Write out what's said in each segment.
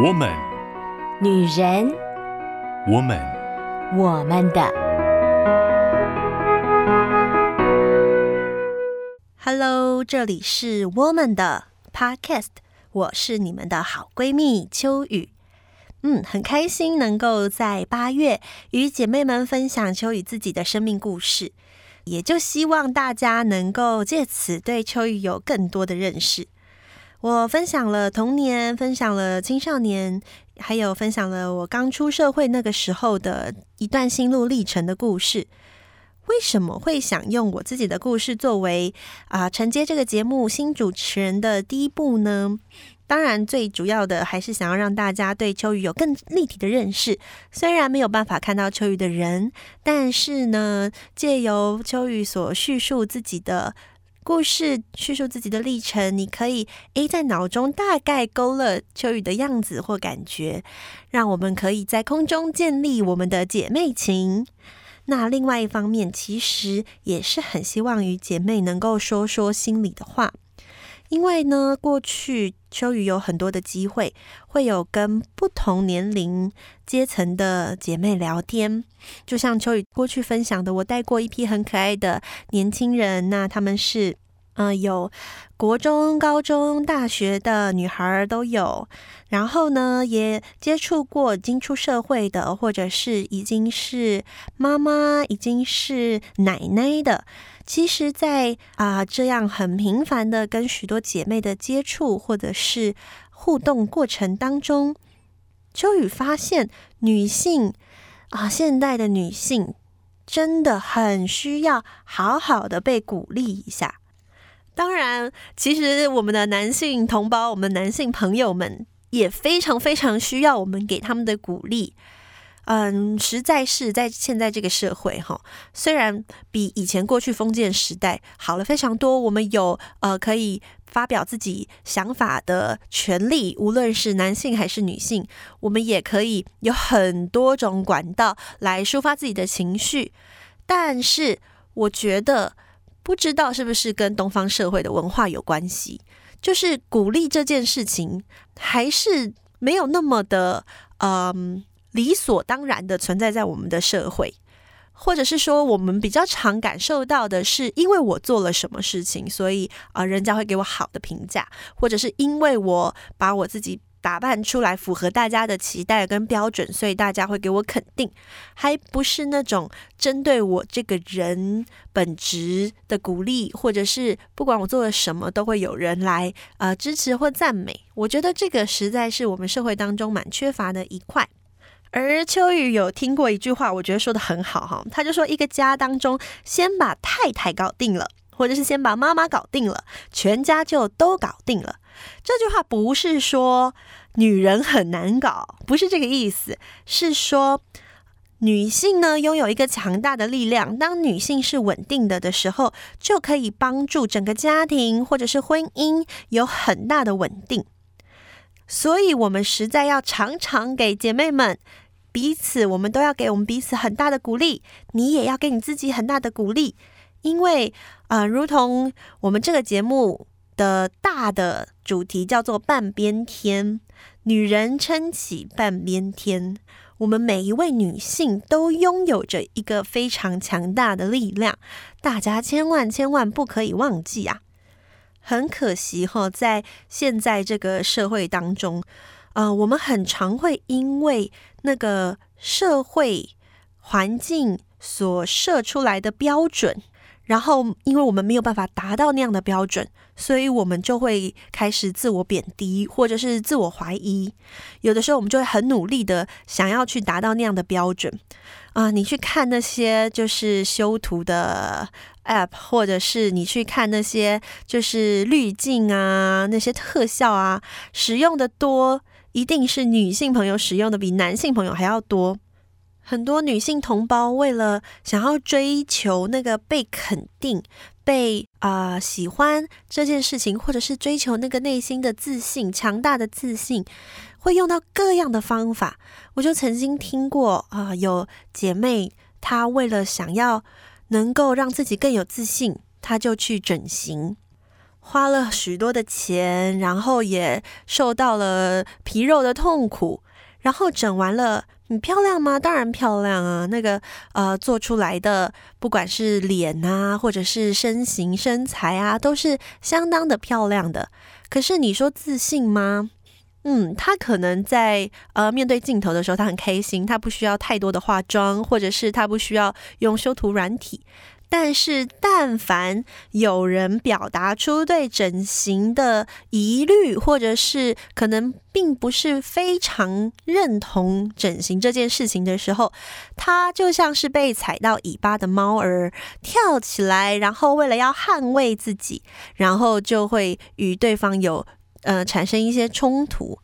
我们，女人，我们，我们的。Hello，这里是我们的 Podcast，我是你们的好闺蜜秋雨。嗯，很开心能够在八月与姐妹们分享秋雨自己的生命故事，也就希望大家能够借此对秋雨有更多的认识。我分享了童年，分享了青少年，还有分享了我刚出社会那个时候的一段心路历程的故事。为什么会想用我自己的故事作为啊、承接这个节目新主持人的第一步呢？当然，最主要的还是想要让大家对秋雨有更立体的认识。虽然没有办法看到秋雨的人，但是呢，借由秋雨所叙述自己的。故事叙述自己的历程，你可以 A 在脑中大概勾勒秋雨的样子或感觉，让我们可以在空中建立我们的姐妹情。那另外一方面，其实也是很希望与姐妹能够说说心里的话。因为呢，过去秋雨有很多的机会，会有跟不同年龄阶层的姐妹聊天。就像秋雨过去分享的，我带过一批很可爱的年轻人，那他们是，呃，有国中、高中、大学的女孩都有。然后呢，也接触过已经出社会的，或者是已经是妈妈、已经是奶奶的。其实在，啊这样很频繁的跟许多姐妹的接触或者是互动过程当中，秋雨发现女性啊、现代的女性真的很需要好好的被鼓励一下。当然，其实我们的男性同胞、我们男性朋友们也非常非常需要我们给他们的鼓励。嗯，实在是在现在这个社会哈，虽然比以前过去封建时代好了非常多，我们有呃可以发表自己想法的权利，无论是男性还是女性，我们也可以有很多种管道来抒发自己的情绪。但是我觉得，不知道是不是跟东方社会的文化有关系，就是鼓励这件事情还是没有那么的嗯。理所当然的存在在我们的社会，或者是说，我们比较常感受到的是，因为我做了什么事情，所以啊、人家会给我好的评价，或者是因为我把我自己打扮出来符合大家的期待跟标准，所以大家会给我肯定，还不是那种针对我这个人本质的鼓励，或者是不管我做了什么，都会有人来呃支持或赞美。我觉得这个实在是我们社会当中蛮缺乏的一块。而秋雨有听过一句话，我觉得说的很好哈，他就说一个家当中，先把太太搞定了，或者是先把妈妈搞定了，全家就都搞定了。这句话不是说女人很难搞，不是这个意思，是说女性呢拥有一个强大的力量，当女性是稳定的的时候，就可以帮助整个家庭或者是婚姻有很大的稳定。所以，我们实在要常常给姐妹们彼此，我们都要给我们彼此很大的鼓励。你也要给你自己很大的鼓励，因为啊、呃，如同我们这个节目的大的主题叫做“半边天”，女人撑起半边天。我们每一位女性都拥有着一个非常强大的力量，大家千万千万不可以忘记啊！很可惜哈，在现在这个社会当中，呃，我们很常会因为那个社会环境所设出来的标准，然后因为我们没有办法达到那样的标准，所以我们就会开始自我贬低，或者是自我怀疑。有的时候，我们就会很努力的想要去达到那样的标准。啊、你去看那些就是修图的 App，或者是你去看那些就是滤镜啊，那些特效啊，使用的多，一定是女性朋友使用的比男性朋友还要多。很多女性同胞为了想要追求那个被肯定、被啊、喜欢这件事情，或者是追求那个内心的自信、强大的自信。会用到各样的方法，我就曾经听过啊、有姐妹她为了想要能够让自己更有自信，她就去整形，花了许多的钱，然后也受到了皮肉的痛苦，然后整完了，你漂亮吗？当然漂亮啊！那个呃，做出来的不管是脸啊，或者是身形身材啊，都是相当的漂亮的。可是你说自信吗？嗯，他可能在呃面对镜头的时候，他很开心，他不需要太多的化妆，或者是他不需要用修图软体。但是，但凡有人表达出对整形的疑虑，或者是可能并不是非常认同整形这件事情的时候，他就像是被踩到尾巴的猫儿，跳起来，然后为了要捍卫自己，然后就会与对方有呃产生一些冲突。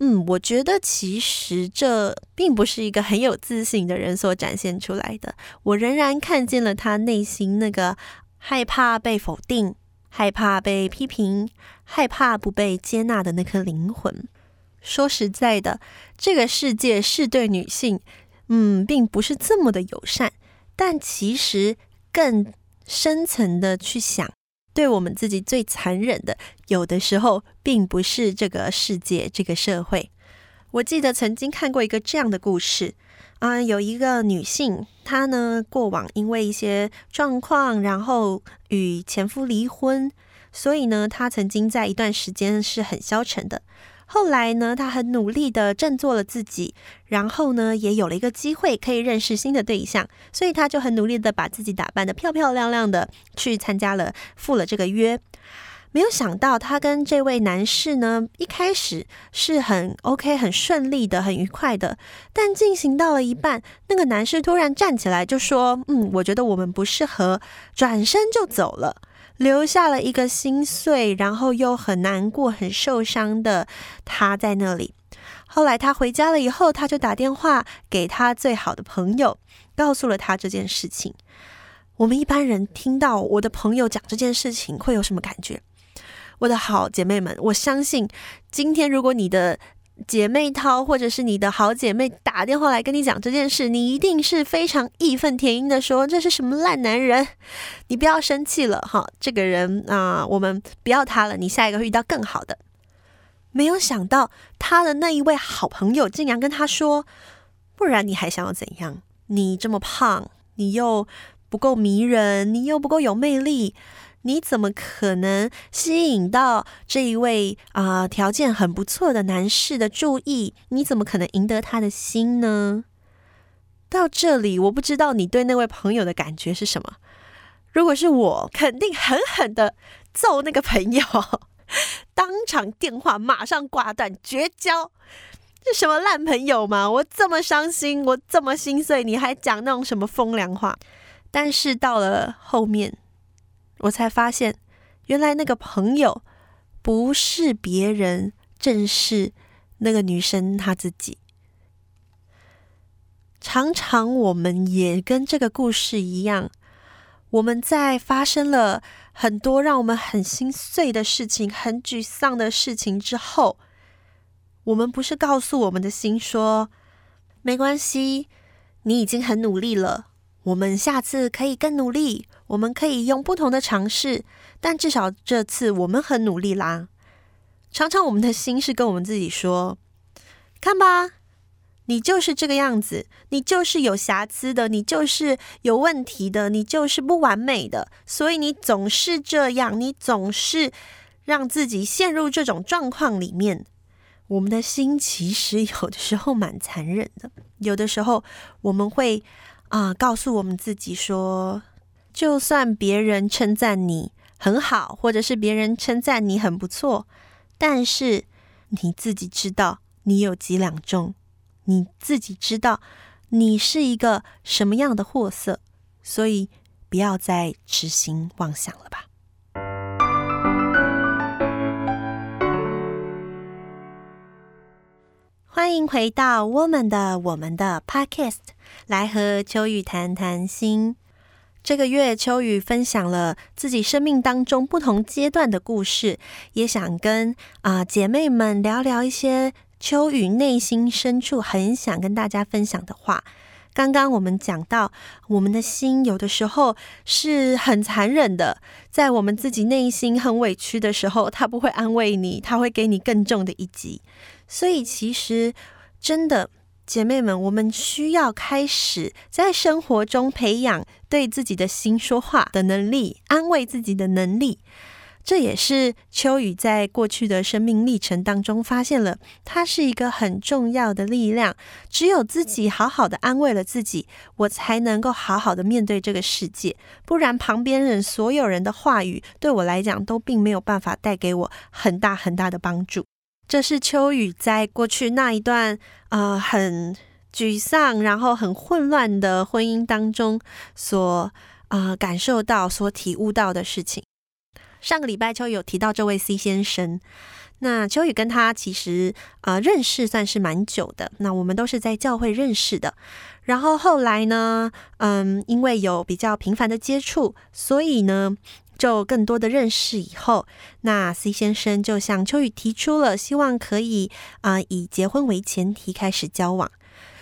嗯，我觉得其实这并不是一个很有自信的人所展现出来的。我仍然看见了他内心那个害怕被否定、害怕被批评、害怕不被接纳的那颗灵魂。说实在的，这个世界是对女性，嗯，并不是这么的友善。但其实更深层的去想。对我们自己最残忍的，有的时候并不是这个世界、这个社会。我记得曾经看过一个这样的故事，啊、有一个女性，她呢过往因为一些状况，然后与前夫离婚，所以呢，她曾经在一段时间是很消沉的。后来呢，他很努力的振作了自己，然后呢，也有了一个机会可以认识新的对象，所以他就很努力的把自己打扮得漂漂亮亮的，去参加了，赴了这个约。没有想到，他跟这位男士呢，一开始是很 OK、很顺利的、很愉快的，但进行到了一半，那个男士突然站起来就说：“嗯，我觉得我们不适合。”转身就走了。留下了一个心碎，然后又很难过、很受伤的他在那里。后来他回家了以后，他就打电话给他最好的朋友，告诉了他这件事情。我们一般人听到我的朋友讲这件事情会有什么感觉？我的好姐妹们，我相信今天如果你的。姐妹淘，或者是你的好姐妹打电话来跟你讲这件事，你一定是非常义愤填膺的说，这是什么烂男人？你不要生气了哈，这个人啊、我们不要他了，你下一个会遇到更好的。没有想到他的那一位好朋友竟然跟他说，不然你还想要怎样？你这么胖，你又不够迷人，你又不够有魅力。你怎么可能吸引到这一位啊、条件很不错的男士的注意？你怎么可能赢得他的心呢？到这里，我不知道你对那位朋友的感觉是什么。如果是我，肯定狠狠的揍那个朋友，当场电话马上挂断，绝交。这什么烂朋友吗？我这么伤心，我这么心碎，你还讲那种什么风凉话？但是到了后面。我才发现，原来那个朋友不是别人，正是那个女生她自己。常常我们也跟这个故事一样，我们在发生了很多让我们很心碎的事情、很沮丧的事情之后，我们不是告诉我们的心说：“没关系，你已经很努力了，我们下次可以更努力。”我们可以用不同的尝试，但至少这次我们很努力啦。常常我们的心是跟我们自己说：“看吧，你就是这个样子，你就是有瑕疵的，你就是有问题的，你就是不完美的，所以你总是这样，你总是让自己陷入这种状况里面。”我们的心其实有的时候蛮残忍的，有的时候我们会啊、告诉我们自己说。就算别人称赞你很好，或者是别人称赞你很不错，但是你自己知道你有几两重，你自己知道你是一个什么样的货色，所以不要再痴心妄想了吧。欢迎回到我们的我们的 Podcast，来和秋雨谈谈心。这个月，秋雨分享了自己生命当中不同阶段的故事，也想跟啊、姐妹们聊聊一些秋雨内心深处很想跟大家分享的话。刚刚我们讲到，我们的心有的时候是很残忍的，在我们自己内心很委屈的时候，他不会安慰你，他会给你更重的一击。所以，其实真的，姐妹们，我们需要开始在生活中培养对自己的心说话的能力，安慰自己的能力。这也是秋雨在过去的生命历程当中发现了，它是一个很重要的力量。只有自己好好的安慰了自己，我才能够好好的面对这个世界。不然，旁边人所有人的话语对我来讲都并没有办法带给我很大很大的帮助。这是秋雨在过去那一段呃很沮丧，然后很混乱的婚姻当中所呃感受到、所体悟到的事情。上个礼拜秋有提到这位 C 先生，那秋雨跟他其实啊、呃、认识算是蛮久的，那我们都是在教会认识的，然后后来呢，嗯，因为有比较频繁的接触，所以呢就更多的认识以后，那 C 先生就向秋雨提出了希望可以啊、以结婚为前提开始交往，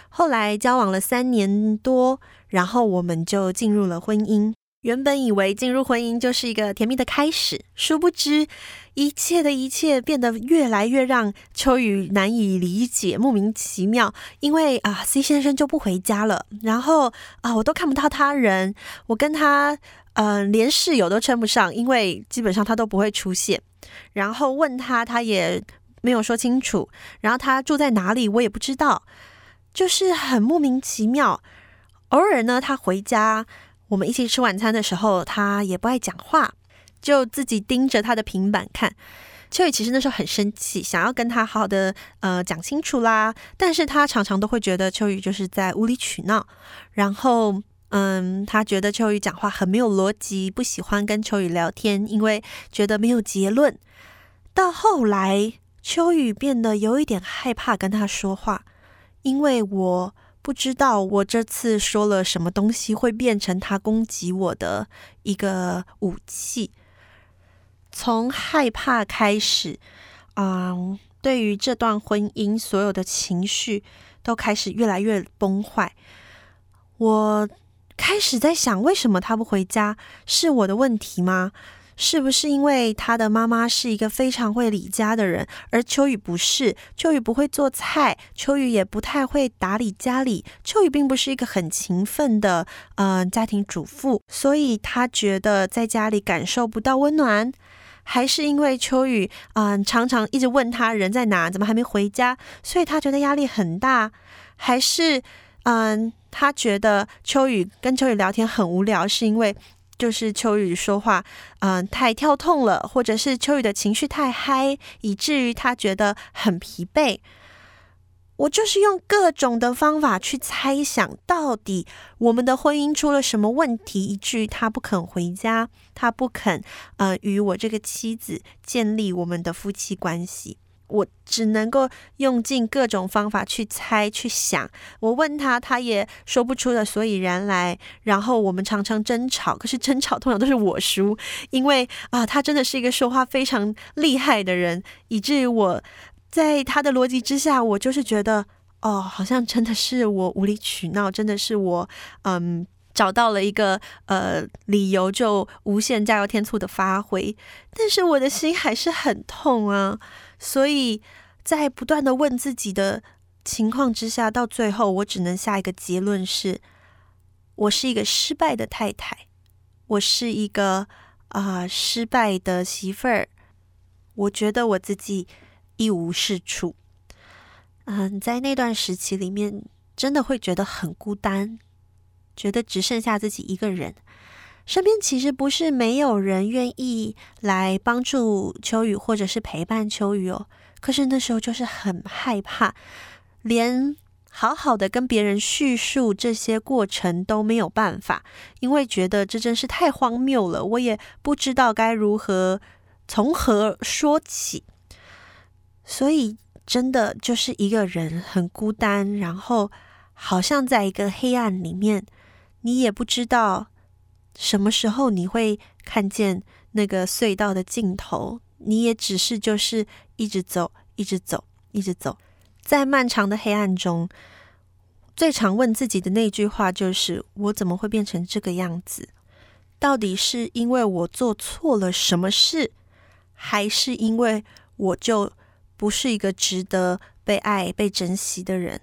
后来交往了三年多，然后我们就进入了婚姻。原本以为进入婚姻就是一个甜蜜的开始，殊不知一切的一切变得越来越让秋雨难以理解，莫名其妙。因为啊，C 先生就不回家了，然后啊，我都看不到他人，我跟他嗯、连室友都称不上，因为基本上他都不会出现。然后问他，他也没有说清楚。然后他住在哪里，我也不知道，就是很莫名其妙。偶尔呢，他回家。我们一起吃晚餐的时候，他也不爱讲话，就自己盯着他的平板看。秋雨其实那时候很生气，想要跟他好好的呃讲清楚啦，但是他常常都会觉得秋雨就是在无理取闹。然后嗯，他觉得秋雨讲话很没有逻辑，不喜欢跟秋雨聊天，因为觉得没有结论。到后来，秋雨变得有一点害怕跟他说话，因为我。不知道我这次说了什么东西会变成他攻击我的一个武器。从害怕开始，嗯，对于这段婚姻，所有的情绪都开始越来越崩坏。我开始在想，为什么他不回家？是我的问题吗？是不是因为他的妈妈是一个非常会理家的人，而秋雨不是？秋雨不会做菜，秋雨也不太会打理家里。秋雨并不是一个很勤奋的呃家庭主妇，所以他觉得在家里感受不到温暖。还是因为秋雨嗯、常常一直问他人在哪，怎么还没回家，所以他觉得压力很大。还是嗯、他觉得秋雨跟秋雨聊天很无聊，是因为。就是秋雨说话，嗯、太跳痛了，或者是秋雨的情绪太嗨，以至于他觉得很疲惫。我就是用各种的方法去猜想，到底我们的婚姻出了什么问题，以至于他不肯回家，他不肯，呃，与我这个妻子建立我们的夫妻关系。我只能够用尽各种方法去猜、去想。我问他，他也说不出的所以然来。然后我们常常争吵，可是争吵通常都是我输，因为啊，他真的是一个说话非常厉害的人，以至于我在他的逻辑之下，我就是觉得哦，好像真的是我无理取闹，真的是我嗯找到了一个呃理由，就无限加油添醋的发挥。但是我的心还是很痛啊。所以在不断的问自己的情况之下，到最后我只能下一个结论是：我是一个失败的太太，我是一个啊、失败的媳妇儿。我觉得我自己一无是处。嗯，在那段时期里面，真的会觉得很孤单，觉得只剩下自己一个人。身边其实不是没有人愿意来帮助秋雨，或者是陪伴秋雨哦。可是那时候就是很害怕，连好好的跟别人叙述这些过程都没有办法，因为觉得这真是太荒谬了。我也不知道该如何从何说起，所以真的就是一个人很孤单，然后好像在一个黑暗里面，你也不知道。什么时候你会看见那个隧道的尽头？你也只是就是一直走，一直走，一直走，在漫长的黑暗中，最常问自己的那句话就是：我怎么会变成这个样子？到底是因为我做错了什么事，还是因为我就不是一个值得被爱、被珍惜的人？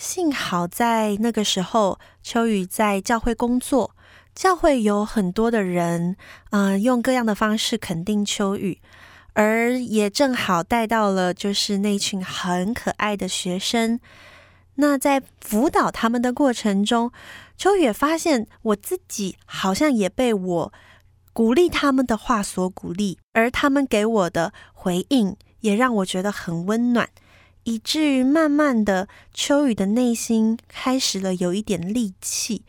幸好在那个时候，秋雨在教会工作，教会有很多的人，嗯、用各样的方式肯定秋雨，而也正好带到了就是那群很可爱的学生。那在辅导他们的过程中，秋雨也发现我自己好像也被我鼓励他们的话所鼓励，而他们给我的回应也让我觉得很温暖。以至于慢慢的，秋雨的内心开始了有一点戾气。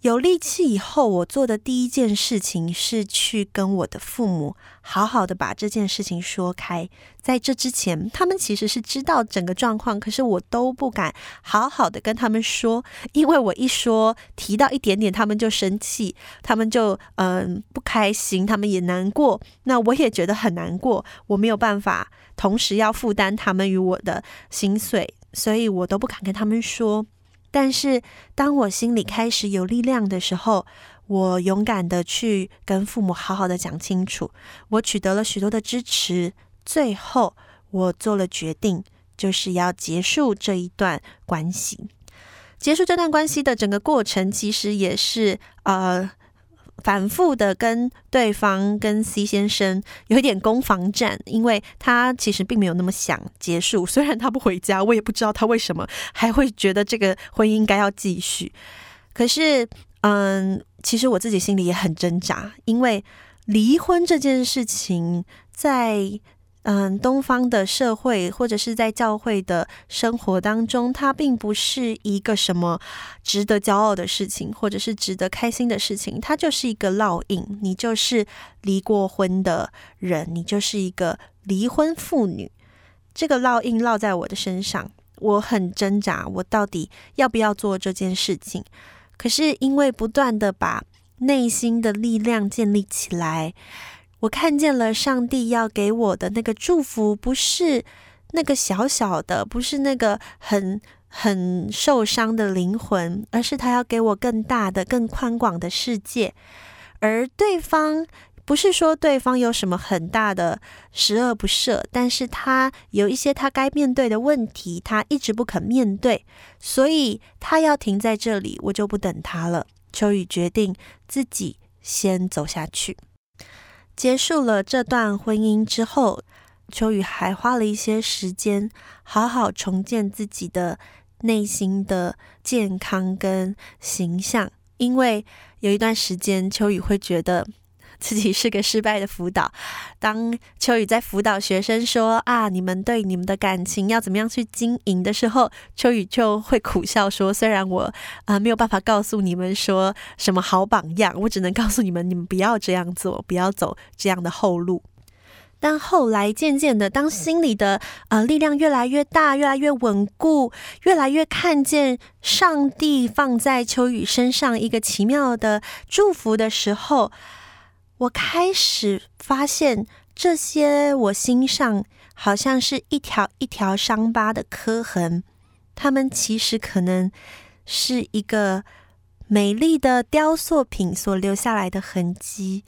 有力气以后，我做的第一件事情是去跟我的父母好好的把这件事情说开。在这之前，他们其实是知道整个状况，可是我都不敢好好的跟他们说，因为我一说提到一点点，他们就生气，他们就嗯不开心，他们也难过，那我也觉得很难过，我没有办法同时要负担他们与我的心碎，所以我都不敢跟他们说。但是，当我心里开始有力量的时候，我勇敢的去跟父母好好的讲清楚，我取得了许多的支持，最后我做了决定，就是要结束这一段关系。结束这段关系的整个过程，其实也是呃。反复的跟对方、跟 C 先生有一点攻防战，因为他其实并没有那么想结束。虽然他不回家，我也不知道他为什么还会觉得这个婚姻应该要继续。可是，嗯，其实我自己心里也很挣扎，因为离婚这件事情在。嗯，东方的社会或者是在教会的生活当中，它并不是一个什么值得骄傲的事情，或者是值得开心的事情。它就是一个烙印，你就是离过婚的人，你就是一个离婚妇女。这个烙印烙在我的身上，我很挣扎，我到底要不要做这件事情？可是因为不断的把内心的力量建立起来。我看见了上帝要给我的那个祝福，不是那个小小的，不是那个很很受伤的灵魂，而是他要给我更大的、更宽广的世界。而对方不是说对方有什么很大的十恶不赦，但是他有一些他该面对的问题，他一直不肯面对，所以他要停在这里，我就不等他了。秋雨决定自己先走下去。结束了这段婚姻之后，秋雨还花了一些时间，好好重建自己的内心的健康跟形象。因为有一段时间，秋雨会觉得自己是个失败的辅导。当秋雨在辅导学生说啊，你们对你们的感情要怎么样去经营的时候，秋雨就会苦笑说：虽然我啊、没有办法告诉你们说什么好榜样，我只能告诉你们，你们不要这样做，不要走这样的后路。但后来渐渐的，当心里的呃力量越来越大，越来越稳固，越来越看见上帝放在秋雨身上一个奇妙的祝福的时候。我开始发现，这些我心上好像是一条一条伤疤的刻痕，它们其实可能是一个美丽的雕塑品所留下来的痕迹。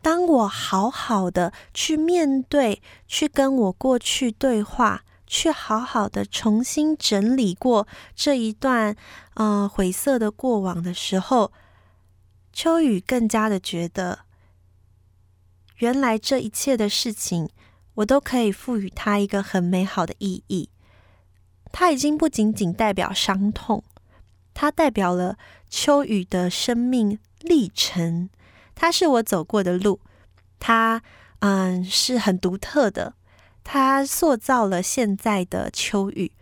当我好好的去面对，去跟我过去对话，去好好的重新整理过这一段呃晦涩的过往的时候，秋雨更加的觉得。原来这一切的事情，我都可以赋予它一个很美好的意义。它已经不仅仅代表伤痛，它代表了秋雨的生命历程。它是我走过的路，它嗯是很独特的。它塑造了现在的秋雨，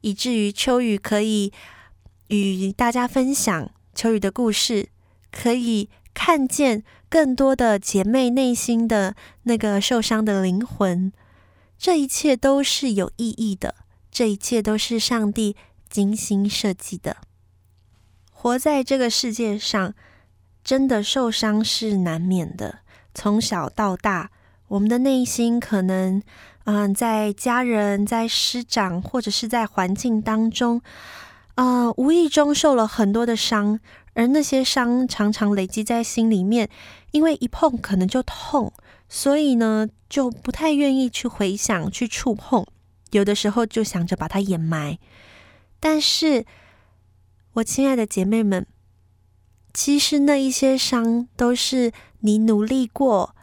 以至于秋雨可以与大家分享秋雨的故事，可以看见。更多的姐妹内心的那个受伤的灵魂，这一切都是有意义的，这一切都是上帝精心设计的。活在这个世界上，真的受伤是难免的。从小到大，我们的内心可能，嗯，在家人、在师长或者是在环境当中，啊、呃，无意中受了很多的伤，而那些伤常常累积在心里面，因为一碰可能就痛，所以呢，就不太愿意去回想、去触碰，有的时候就想着把它掩埋。但是，我亲爱的姐妹们，其实那一些伤都是你努力过，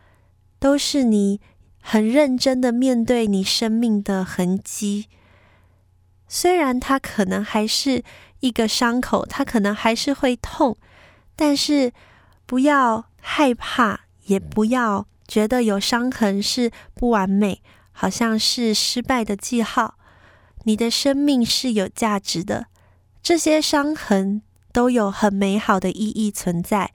都是你。很认真的面对你生命的痕迹，虽然它可能还是一个伤口，它可能还是会痛，但是不要害怕，也不要觉得有伤痕是不完美，好像是失败的记号。你的生命是有价值的，这些伤痕都有很美好的意义存在。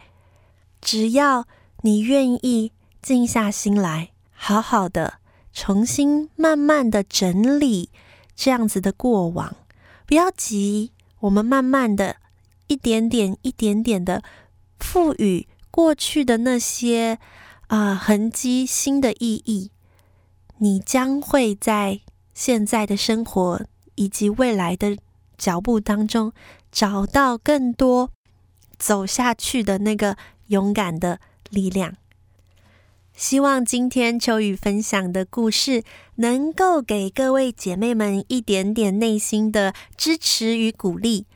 只要你愿意静下心来。好好的，重新慢慢的整理这样子的过往，不要急，我们慢慢的一点点、一点点的赋予过去的那些啊、痕迹新的意义，你将会在现在的生活以及未来的脚步当中找到更多走下去的那个勇敢的力量。希望今天秋雨分享的故事能够给各位姐妹们一点点内心的支持与鼓励。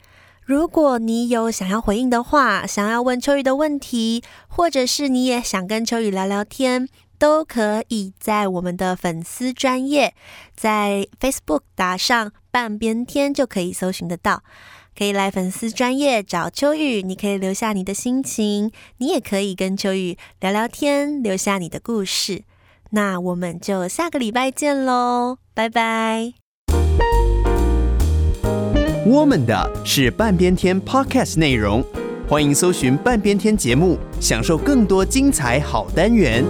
如果你有想要回应的话，想要问秋雨的问题，或者是你也想跟秋雨聊聊天，都可以在我们的粉丝专页，在 Facebook 打上半边天就可以搜寻得到。可以来粉丝专页找秋雨，你可以留下你的心情，你也可以跟秋雨聊聊天，留下你的故事。那我们就下个礼拜见喽，拜拜。我们的是半边天 Podcast 内容，欢迎搜寻半边天节目，享受更多精彩好单元。